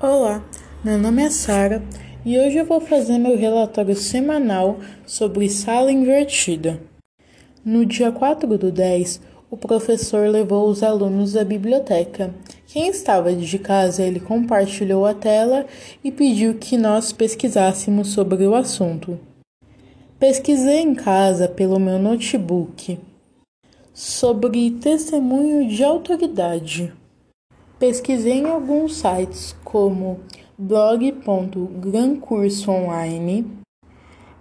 Olá, meu nome é Sara e hoje eu vou fazer meu relatório semanal sobre sala invertida. No dia 4 do 10, o professor levou os alunos à biblioteca. Quem estava de casa, ele compartilhou a tela e pediu que nós pesquisássemos sobre o assunto. Pesquisei em casa pelo meu notebook sobre testemunho de autoridade. Pesquisei em alguns sites como blog.grancursoonline,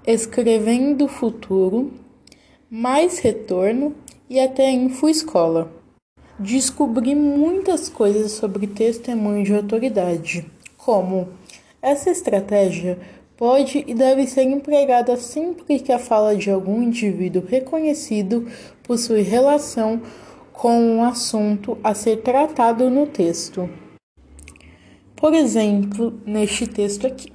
Escrevendo Futuro, Mais Retorno e até InfoEscola. Descobri muitas coisas sobre testemunho de autoridade, como essa estratégia pode e deve ser empregada sempre que a fala de algum indivíduo reconhecido possui relação com um assunto a ser tratado no texto. Por exemplo, neste texto aqui.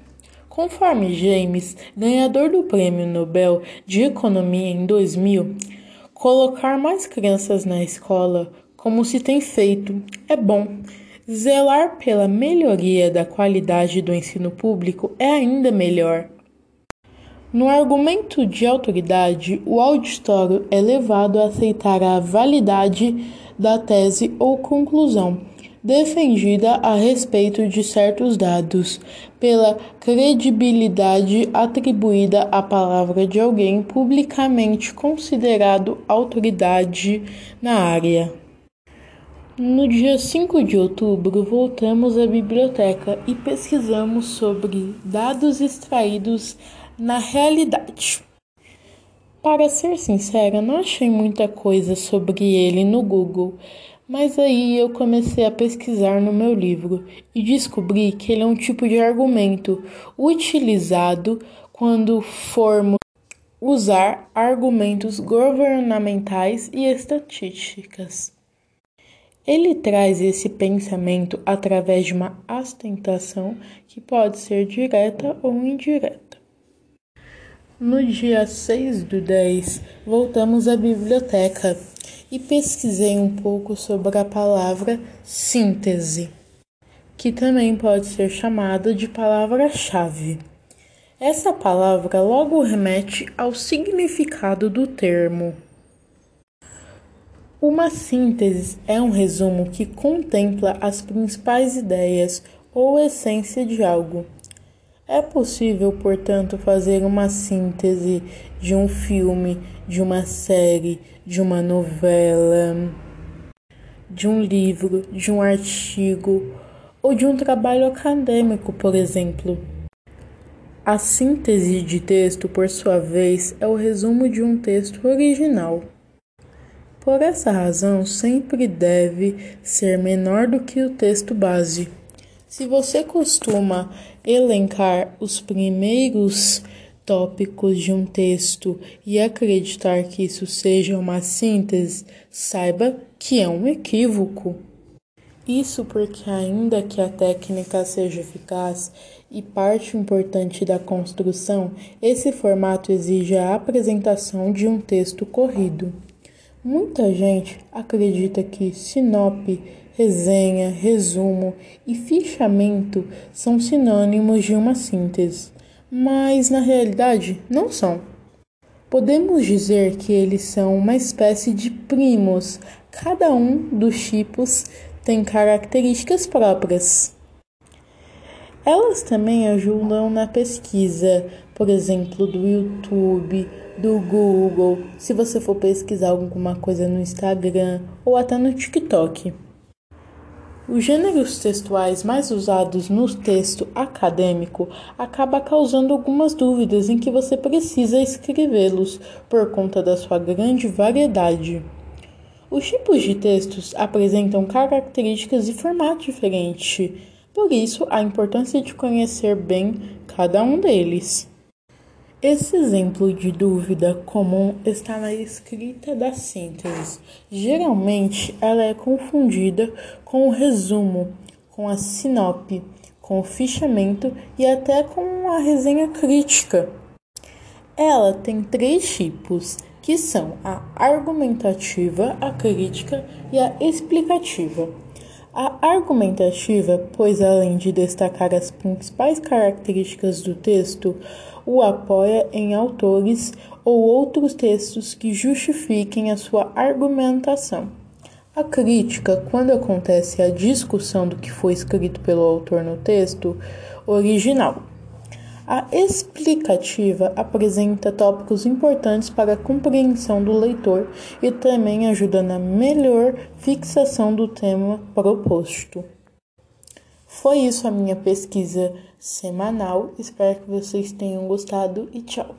Conforme James, ganhador do Prêmio Nobel de Economia em 2000, colocar mais crianças na escola, como se tem feito, é bom. Zelar pela melhoria da qualidade do ensino público é ainda melhor. No argumento de autoridade, o auditório é levado a aceitar a validade da tese ou conclusão defendida a respeito de certos dados, pela credibilidade atribuída à palavra de alguém publicamente considerado autoridade na área. No dia 5 de outubro, voltamos à biblioteca e pesquisamos sobre dados extraídos na realidade. Para ser sincera, não achei muita coisa sobre ele no Google, mas aí eu comecei a pesquisar no meu livro e descobri que ele é um tipo de argumento utilizado quando formos usar argumentos governamentais e estatísticas. Ele traz esse pensamento através de uma ostentação que pode ser direta ou indireta. No dia 6 do 10, voltamos à biblioteca e pesquisei um pouco sobre a palavra síntese, que também pode ser chamada de palavra-chave. Essa palavra logo remete ao significado do termo. Uma síntese é um resumo que contempla as principais ideias ou essência de algo é possível, portanto, fazer uma síntese de um filme, de uma série, de uma novela, de um livro, de um artigo ou de um trabalho acadêmico, por exemplo. A síntese de texto, por sua vez, é o resumo de um texto original. Por essa razão, sempre deve ser menor do que o texto base. Se você costuma elencar os primeiros tópicos de um texto e acreditar que isso seja uma síntese, saiba que é um equívoco. Isso porque, ainda que a técnica seja eficaz e parte importante da construção, esse formato exige a apresentação de um texto corrido. Muita gente acredita que sinope resenha, resumo e fichamento são sinônimos de uma síntese, mas na realidade não são. Podemos dizer que eles são uma espécie de primos, cada um dos tipos tem características próprias. Elas também ajudam na pesquisa, por exemplo, do YouTube, do Google, se você for pesquisar alguma coisa no Instagram ou até no TikTok. Os gêneros textuais mais usados no texto acadêmico acaba causando algumas dúvidas em que você precisa escrevê-los por conta da sua grande variedade. Os tipos de textos apresentam características e formato diferente, por isso a importância de conhecer bem cada um deles. Esse exemplo de dúvida comum está na escrita da síntese. Geralmente, ela é confundida com o resumo, com a sinope, com o fichamento e até com a resenha crítica. Ela tem três tipos, que são a argumentativa, a crítica e a explicativa. A argumentativa, pois além de destacar as principais características do texto, o apoia em autores ou outros textos que justifiquem a sua argumentação. A crítica, quando acontece a discussão do que foi escrito pelo autor no texto original. A explicativa apresenta tópicos importantes para a compreensão do leitor e também ajuda na melhor fixação do tema proposto. Foi isso a minha pesquisa semanal. Espero que vocês tenham gostado e tchau.